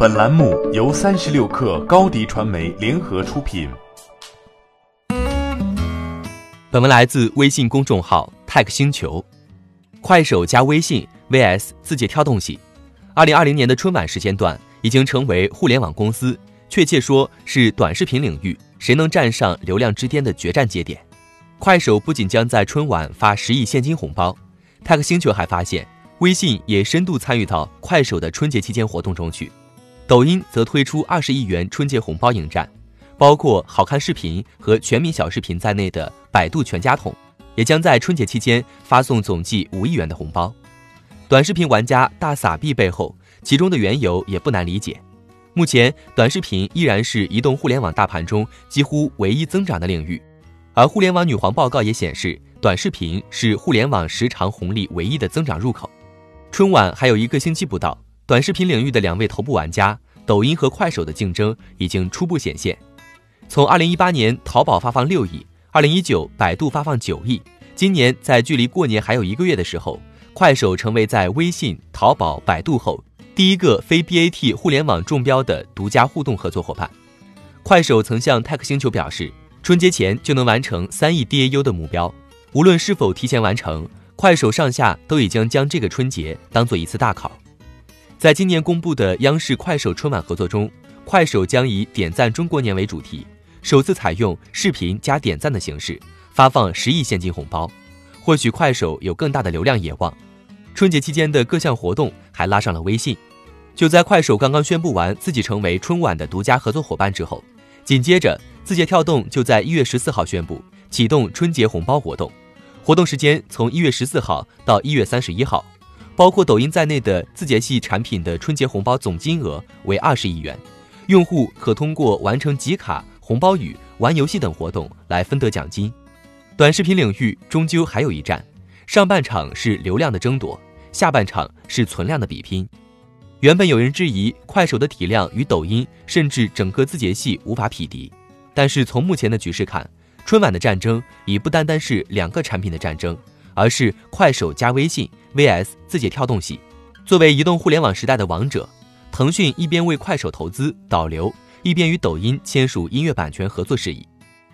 本栏目由三十六氪高低传媒联合出品。本文来自微信公众号 “tech 星球”。快手加微信 vs 字节跳动系，二零二零年的春晚时间段已经成为互联网公司，确切说是短视频领域谁能站上流量之巅的决战节点。快手不仅将在春晚发十亿现金红包，tech 星球还发现，微信也深度参与到快手的春节期间活动中去。抖音则推出二十亿元春节红包迎战，包括好看视频和全民小视频在内的百度全家桶，也将在春节期间发送总计五亿元的红包。短视频玩家大撒币背后，其中的缘由也不难理解。目前，短视频依然是移动互联网大盘中几乎唯一增长的领域，而互联网女皇报告也显示，短视频是互联网时长红利唯一的增长入口。春晚还有一个星期不到。短视频领域的两位头部玩家，抖音和快手的竞争已经初步显现。从二零一八年淘宝发放六亿，二零一九百度发放九亿，今年在距离过年还有一个月的时候，快手成为在微信、淘宝、百度后第一个非 BAT 互联网中标的独家互动合作伙伴。快手曾向 Tech 星球表示，春节前就能完成三亿 DAU 的目标。无论是否提前完成，快手上下都已经将这个春节当做一次大考。在今年公布的央视快手春晚合作中，快手将以“点赞中国年”为主题，首次采用视频加点赞的形式发放十亿现金红包。或许快手有更大的流量野望。春节期间的各项活动还拉上了微信。就在快手刚刚宣布完自己成为春晚的独家合作伙伴之后，紧接着字节跳动就在一月十四号宣布启动春节红包活动，活动时间从一月十四号到一月三十一号。包括抖音在内的字节系产品的春节红包总金额为二十亿元，用户可通过完成集卡、红包雨、玩游戏等活动来分得奖金。短视频领域终究还有一战，上半场是流量的争夺，下半场是存量的比拼。原本有人质疑快手的体量与抖音甚至整个字节系无法匹敌，但是从目前的局势看，春晚的战争已不单单是两个产品的战争。而是快手加微信 vs 字节跳动系。作为移动互联网时代的王者，腾讯一边为快手投资导流，一边与抖音签署音乐版权合作事宜。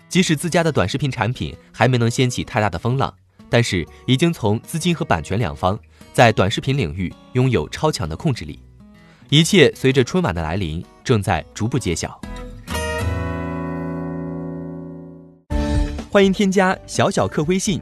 即使自家的短视频产品还没能掀起太大的风浪，但是已经从资金和版权两方在短视频领域拥有超强的控制力。一切随着春晚的来临，正在逐步揭晓。欢迎添加小小客微信。